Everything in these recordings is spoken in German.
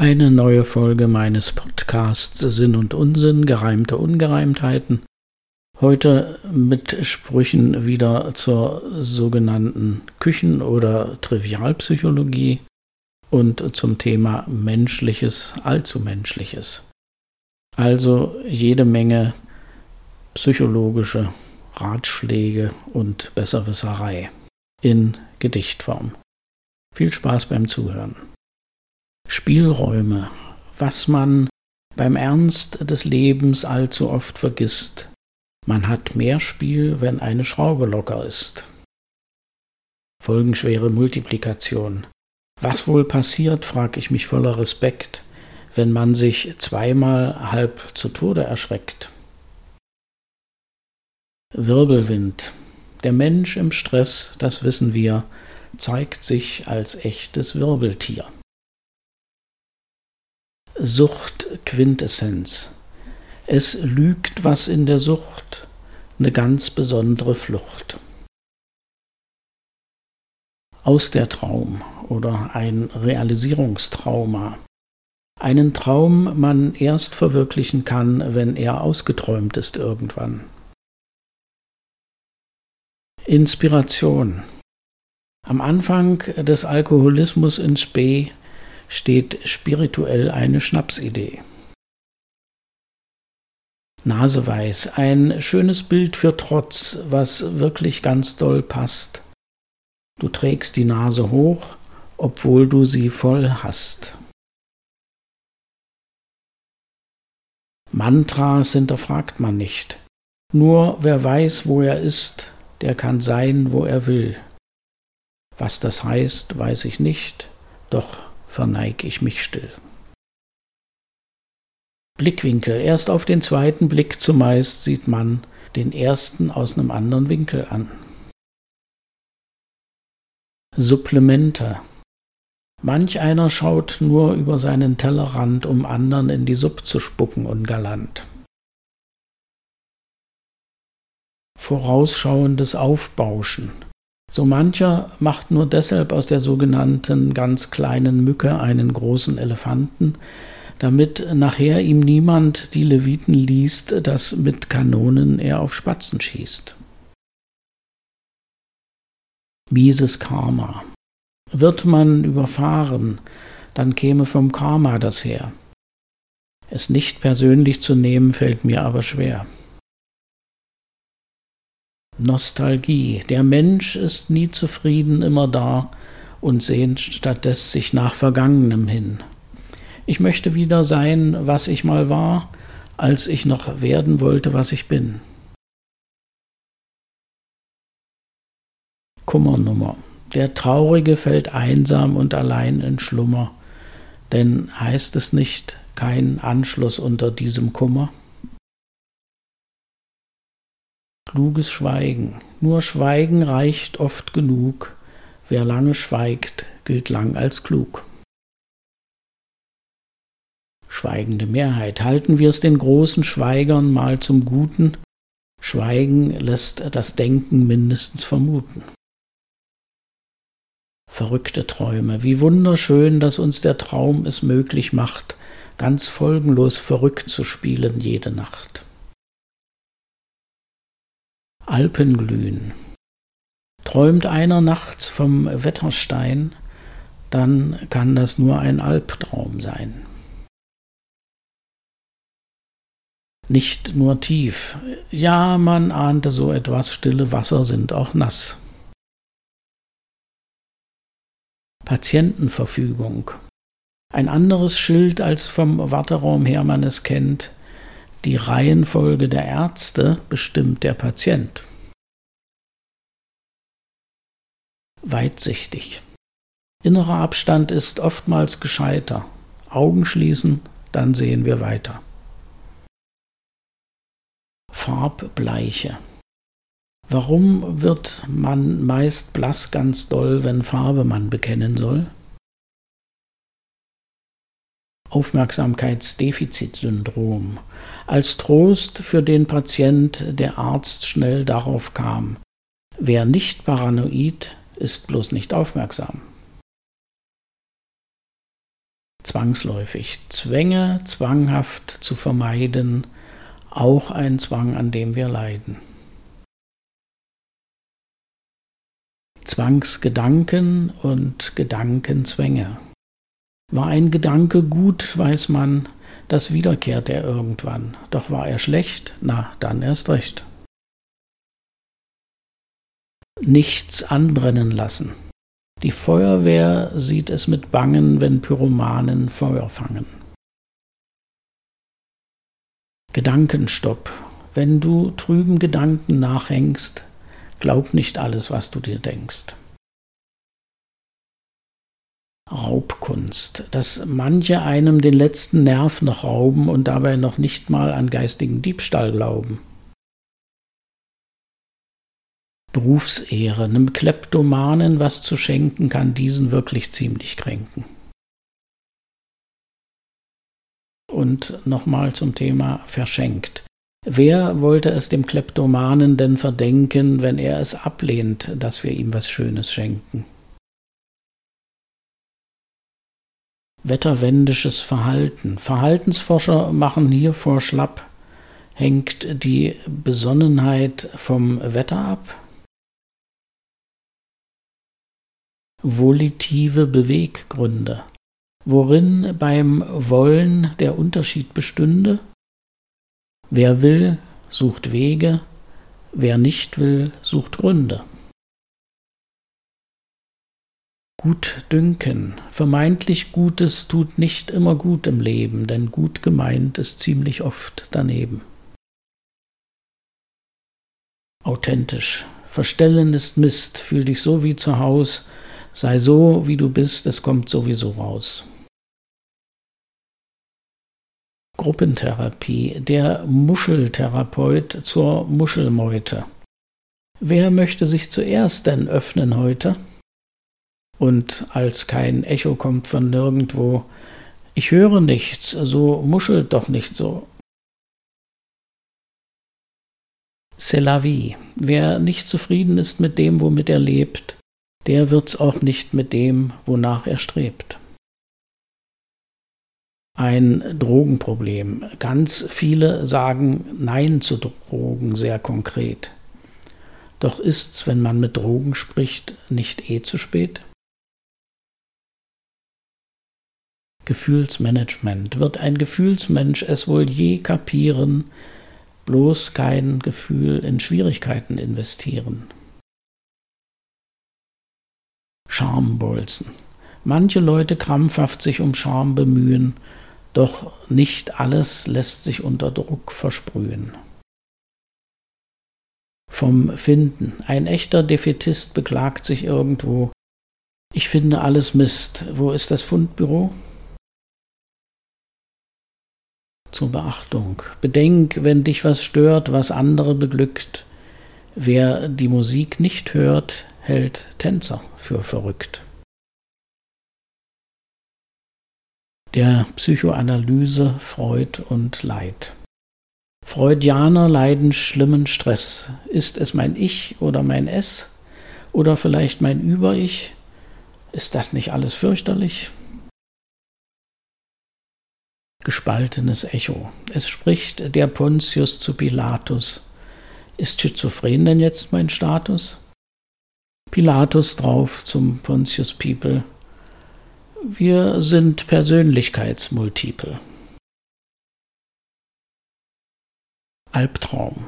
Eine neue Folge meines Podcasts Sinn und Unsinn, gereimte Ungereimtheiten. Heute mit Sprüchen wieder zur sogenannten Küchen- oder Trivialpsychologie und zum Thema Menschliches, Allzumenschliches. Also jede Menge psychologische Ratschläge und Besserwisserei in Gedichtform. Viel Spaß beim Zuhören. Spielräume, was man beim Ernst des Lebens allzu oft vergisst. Man hat mehr Spiel, wenn eine Schraube locker ist. Folgenschwere Multiplikation. Was wohl passiert, frag ich mich voller Respekt, wenn man sich zweimal halb zu Tode erschreckt. Wirbelwind. Der Mensch im Stress, das wissen wir, zeigt sich als echtes Wirbeltier. Suchtquintessenz. Es lügt was in der Sucht, eine ganz besondere Flucht. Aus der Traum oder ein Realisierungstrauma. Einen Traum man erst verwirklichen kann, wenn er ausgeträumt ist irgendwann. Inspiration. Am Anfang des Alkoholismus in Spee steht spirituell eine Schnapsidee. Naseweiß, ein schönes Bild für Trotz, was wirklich ganz doll passt. Du trägst die Nase hoch, obwohl du sie voll hast. Mantras hinterfragt man nicht. Nur wer weiß, wo er ist, der kann sein, wo er will. Was das heißt, weiß ich nicht, doch verneig ich mich still. Blickwinkel. Erst auf den zweiten Blick zumeist sieht man den ersten aus einem anderen Winkel an. Supplemente. Manch einer schaut nur über seinen Tellerrand, um anderen in die Suppe zu spucken ungalant. Vorausschauendes Aufbauschen. So mancher macht nur deshalb aus der sogenannten ganz kleinen Mücke einen großen Elefanten, damit nachher ihm niemand die Leviten liest, dass mit Kanonen er auf Spatzen schießt. Mieses Karma. Wird man überfahren, dann käme vom Karma das her. Es nicht persönlich zu nehmen, fällt mir aber schwer. Nostalgie. Der Mensch ist nie zufrieden, immer da und sehnt stattdessen sich nach Vergangenem hin. Ich möchte wieder sein, was ich mal war, als ich noch werden wollte, was ich bin. Kummernummer. Der Traurige fällt einsam und allein in Schlummer, denn heißt es nicht kein Anschluss unter diesem Kummer? Kluges Schweigen. Nur Schweigen reicht oft genug. Wer lange schweigt, gilt lang als klug. Schweigende Mehrheit. Halten wir es den großen Schweigern mal zum Guten. Schweigen lässt das Denken mindestens vermuten. Verrückte Träume. Wie wunderschön, dass uns der Traum es möglich macht, ganz folgenlos verrückt zu spielen jede Nacht. Alpenglühen. Träumt einer nachts vom Wetterstein, dann kann das nur ein Albtraum sein. Nicht nur tief, ja, man ahnte so etwas, stille Wasser sind auch nass. Patientenverfügung. Ein anderes Schild, als vom Warteraum her man es kennt, die Reihenfolge der Ärzte bestimmt der Patient. Weitsichtig. Innerer Abstand ist oftmals gescheiter. Augen schließen, dann sehen wir weiter. Farbbleiche. Warum wird man meist blass ganz doll, wenn Farbe man bekennen soll? Aufmerksamkeitsdefizitsyndrom. Als Trost für den Patient der Arzt schnell darauf kam, wer nicht paranoid, ist bloß nicht aufmerksam. zwangsläufig. Zwänge zwanghaft zu vermeiden, auch ein Zwang, an dem wir leiden. Zwangsgedanken und Gedankenzwänge. War ein Gedanke gut, weiß man, das wiederkehrt er irgendwann. Doch war er schlecht, na, dann erst recht. Nichts anbrennen lassen. Die Feuerwehr sieht es mit Bangen, wenn Pyromanen Feuer fangen. Gedankenstopp. Wenn du trüben Gedanken nachhängst, glaub nicht alles, was du dir denkst. Raubkunst, dass manche einem den letzten Nerv noch rauben und dabei noch nicht mal an geistigen Diebstahl glauben. Berufsehre. Einem Kleptomanen was zu schenken, kann diesen wirklich ziemlich kränken. Und nochmal zum Thema verschenkt. Wer wollte es dem Kleptomanen denn verdenken, wenn er es ablehnt, dass wir ihm was Schönes schenken? Wetterwendisches Verhalten. Verhaltensforscher machen hier vor schlapp. Hängt die Besonnenheit vom Wetter ab? Volitive Beweggründe, worin beim Wollen der Unterschied bestünde? Wer will, sucht Wege, wer nicht will, sucht Gründe. Gutdünken. Vermeintlich Gutes tut nicht immer gut im Leben, denn gut gemeint ist ziemlich oft daneben. Authentisch. Verstellen ist Mist, fühl dich so wie zu Haus, Sei so, wie du bist, es kommt sowieso raus. Gruppentherapie, der Muscheltherapeut zur Muschelmeute. Wer möchte sich zuerst denn öffnen heute? Und als kein Echo kommt von nirgendwo, ich höre nichts, so muschelt doch nicht so. C'est la vie. Wer nicht zufrieden ist mit dem, womit er lebt, der wird's auch nicht mit dem, wonach er strebt. Ein Drogenproblem. Ganz viele sagen Nein zu Drogen sehr konkret. Doch ist's, wenn man mit Drogen spricht, nicht eh zu spät? Gefühlsmanagement. Wird ein Gefühlsmensch es wohl je kapieren, bloß kein Gefühl in Schwierigkeiten investieren? Schambolzen. Manche Leute krampfhaft sich um Scham bemühen, doch nicht alles lässt sich unter Druck versprühen. Vom Finden. Ein echter Defetist beklagt sich irgendwo. Ich finde alles Mist. Wo ist das Fundbüro? Zur Beachtung. Bedenk, wenn dich was stört, was andere beglückt. Wer die Musik nicht hört, hält Tänzer für verrückt. Der Psychoanalyse Freud und Leid. Freudianer leiden schlimmen Stress. Ist es mein Ich oder mein Es? Oder vielleicht mein Über-Ich? Ist das nicht alles fürchterlich? Gespaltenes Echo. Es spricht der Pontius zu Pilatus. Ist schizophren denn jetzt mein Status? Pilatus drauf zum Pontius People. Wir sind Persönlichkeitsmultiple. Albtraum.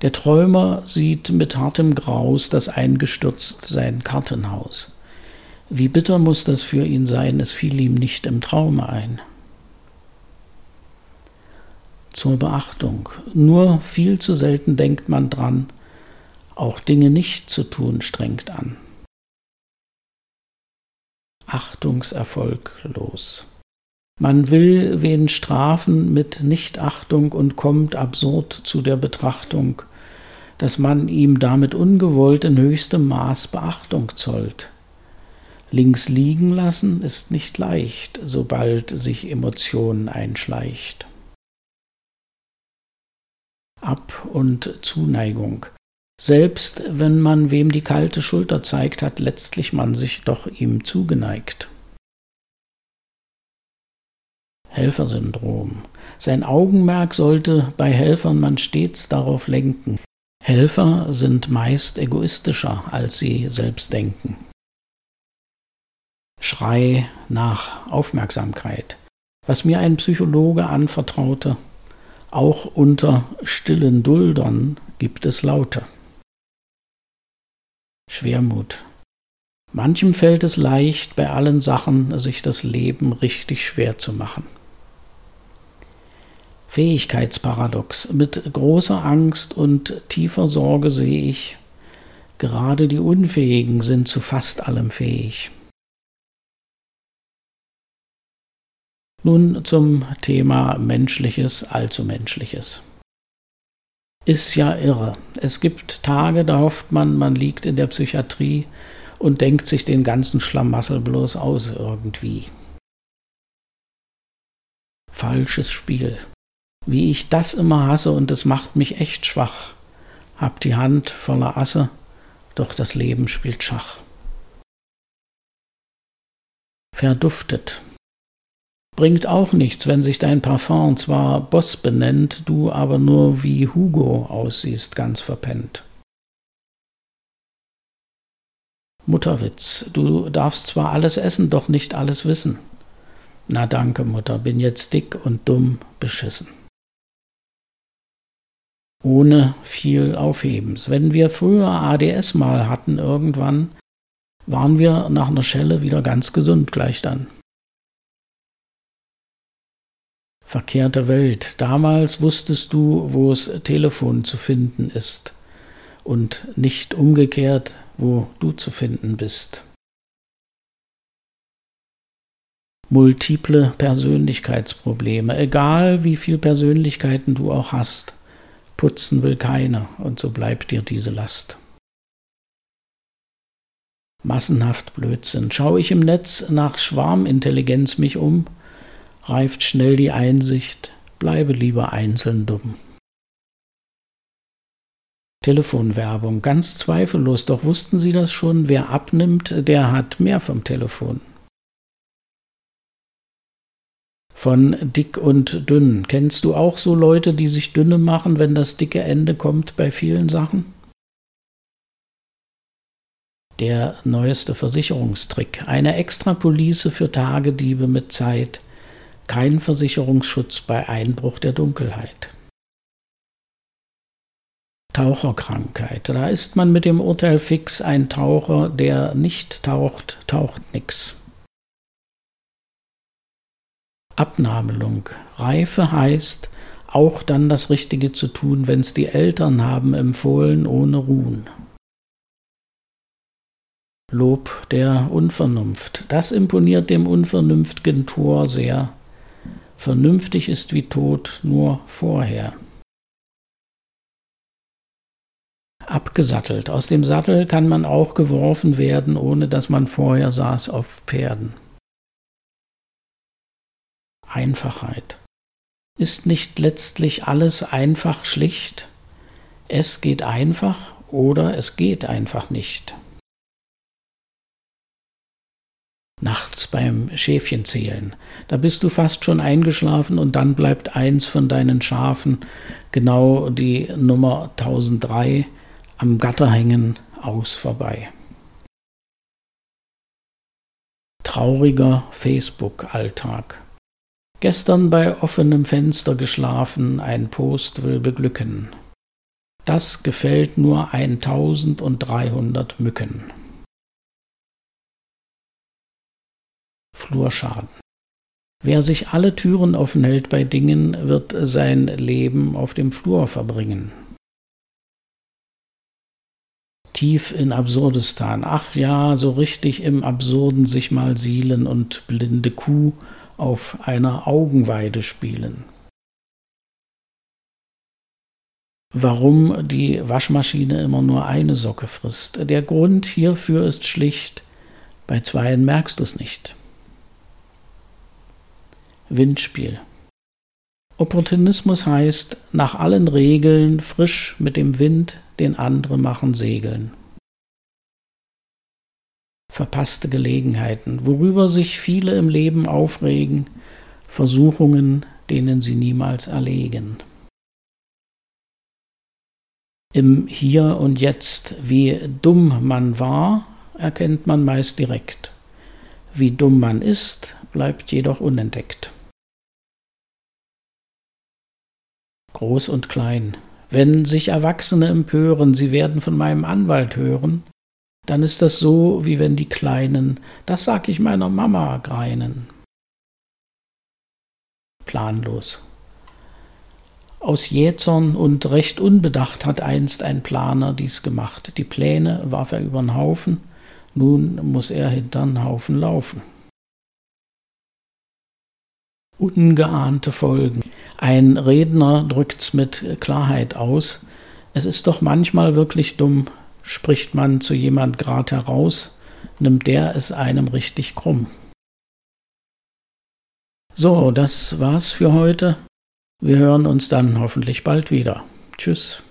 Der Träumer sieht mit hartem Graus das eingestürzt sein Kartenhaus. Wie bitter muss das für ihn sein, es fiel ihm nicht im Traume ein. Zur Beachtung. Nur viel zu selten denkt man dran, auch Dinge nicht zu tun strengt an. Achtungserfolglos. Man will wen strafen mit Nichtachtung und kommt absurd zu der Betrachtung, dass man ihm damit ungewollt in höchstem Maß Beachtung zollt. Links liegen lassen ist nicht leicht, sobald sich Emotion einschleicht. Ab- und Zuneigung. Selbst wenn man wem die kalte Schulter zeigt, hat letztlich man sich doch ihm zugeneigt. Helfersyndrom. Sein Augenmerk sollte bei Helfern man stets darauf lenken. Helfer sind meist egoistischer, als sie selbst denken. Schrei nach Aufmerksamkeit. Was mir ein Psychologe anvertraute, auch unter stillen Duldern gibt es Laute. Schwermut. Manchem fällt es leicht, bei allen Sachen sich das Leben richtig schwer zu machen. Fähigkeitsparadox. Mit großer Angst und tiefer Sorge sehe ich, gerade die Unfähigen sind zu fast allem fähig. Nun zum Thema Menschliches, allzu Menschliches. Ist ja irre. Es gibt Tage, da hofft man, man liegt in der Psychiatrie und denkt sich den ganzen Schlamassel bloß aus irgendwie. Falsches Spiel. Wie ich das immer hasse und es macht mich echt schwach. Hab die Hand voller Asse, doch das Leben spielt Schach. Verduftet. Bringt auch nichts, wenn sich dein Parfum zwar Boss benennt, du aber nur wie Hugo aussiehst, ganz verpennt. Mutterwitz, du darfst zwar alles essen, doch nicht alles wissen. Na danke, Mutter, bin jetzt dick und dumm beschissen ohne viel Aufhebens. Wenn wir früher ADS mal hatten irgendwann, waren wir nach einer Schelle wieder ganz gesund gleich dann. Verkehrte Welt. Damals wusstest du, wo es Telefon zu finden ist und nicht umgekehrt, wo du zu finden bist. Multiple Persönlichkeitsprobleme, egal wie viele Persönlichkeiten du auch hast. Putzen will keiner, und so bleibt dir diese Last. Massenhaft Blödsinn. Schau ich im Netz nach Schwarmintelligenz mich um, reift schnell die Einsicht, bleibe lieber einzeln dumm. Telefonwerbung, ganz zweifellos, doch wussten Sie das schon, wer abnimmt, der hat mehr vom Telefon. von dick und dünn. Kennst du auch so Leute, die sich dünne machen, wenn das dicke Ende kommt bei vielen Sachen? Der neueste Versicherungstrick. Eine Extrapolice für Tagediebe mit Zeit. Kein Versicherungsschutz bei Einbruch der Dunkelheit. Taucherkrankheit. Da ist man mit dem Urteil fix, ein Taucher, der nicht taucht, taucht nix. Abnabelung. Reife heißt, auch dann das Richtige zu tun, wenn's die Eltern haben empfohlen, ohne Ruhen. Lob der Unvernunft. Das imponiert dem unvernünftigen Tor sehr. Vernünftig ist wie tot nur vorher. Abgesattelt. Aus dem Sattel kann man auch geworfen werden, ohne dass man vorher saß auf Pferden. Einfachheit. Ist nicht letztlich alles einfach schlicht? Es geht einfach oder es geht einfach nicht. Nachts beim Schäfchenzählen. Da bist du fast schon eingeschlafen und dann bleibt eins von deinen Schafen, genau die Nummer 1003, am Gatter hängen, aus vorbei. Trauriger Facebook-Alltag. Gestern bei offenem Fenster geschlafen, ein Post will beglücken. Das gefällt nur 1300 Mücken. Flurschaden. Wer sich alle Türen offen hält bei Dingen, wird sein Leben auf dem Flur verbringen. Tief in Absurdistan. Ach ja, so richtig im Absurden sich mal sielen und blinde Kuh auf einer Augenweide spielen. Warum die Waschmaschine immer nur eine Socke frisst. Der Grund hierfür ist schlicht, bei zweien merkst du es nicht. Windspiel. Opportunismus heißt, nach allen Regeln frisch mit dem Wind den andere machen segeln verpasste Gelegenheiten, worüber sich viele im Leben aufregen, Versuchungen, denen sie niemals erlegen. Im Hier und Jetzt, wie dumm man war, erkennt man meist direkt. Wie dumm man ist, bleibt jedoch unentdeckt. Groß und klein. Wenn sich Erwachsene empören, sie werden von meinem Anwalt hören, dann ist das so, wie wenn die Kleinen, das sag ich meiner Mama, greinen. Planlos. Aus Jähzorn und recht unbedacht hat einst ein Planer dies gemacht. Die Pläne warf er übern Haufen, nun muss er hintern Haufen laufen. Ungeahnte Folgen. Ein Redner drückt's mit Klarheit aus. Es ist doch manchmal wirklich dumm, Spricht man zu jemand grad heraus, nimmt der es einem richtig krumm. So, das war's für heute. Wir hören uns dann hoffentlich bald wieder. Tschüss.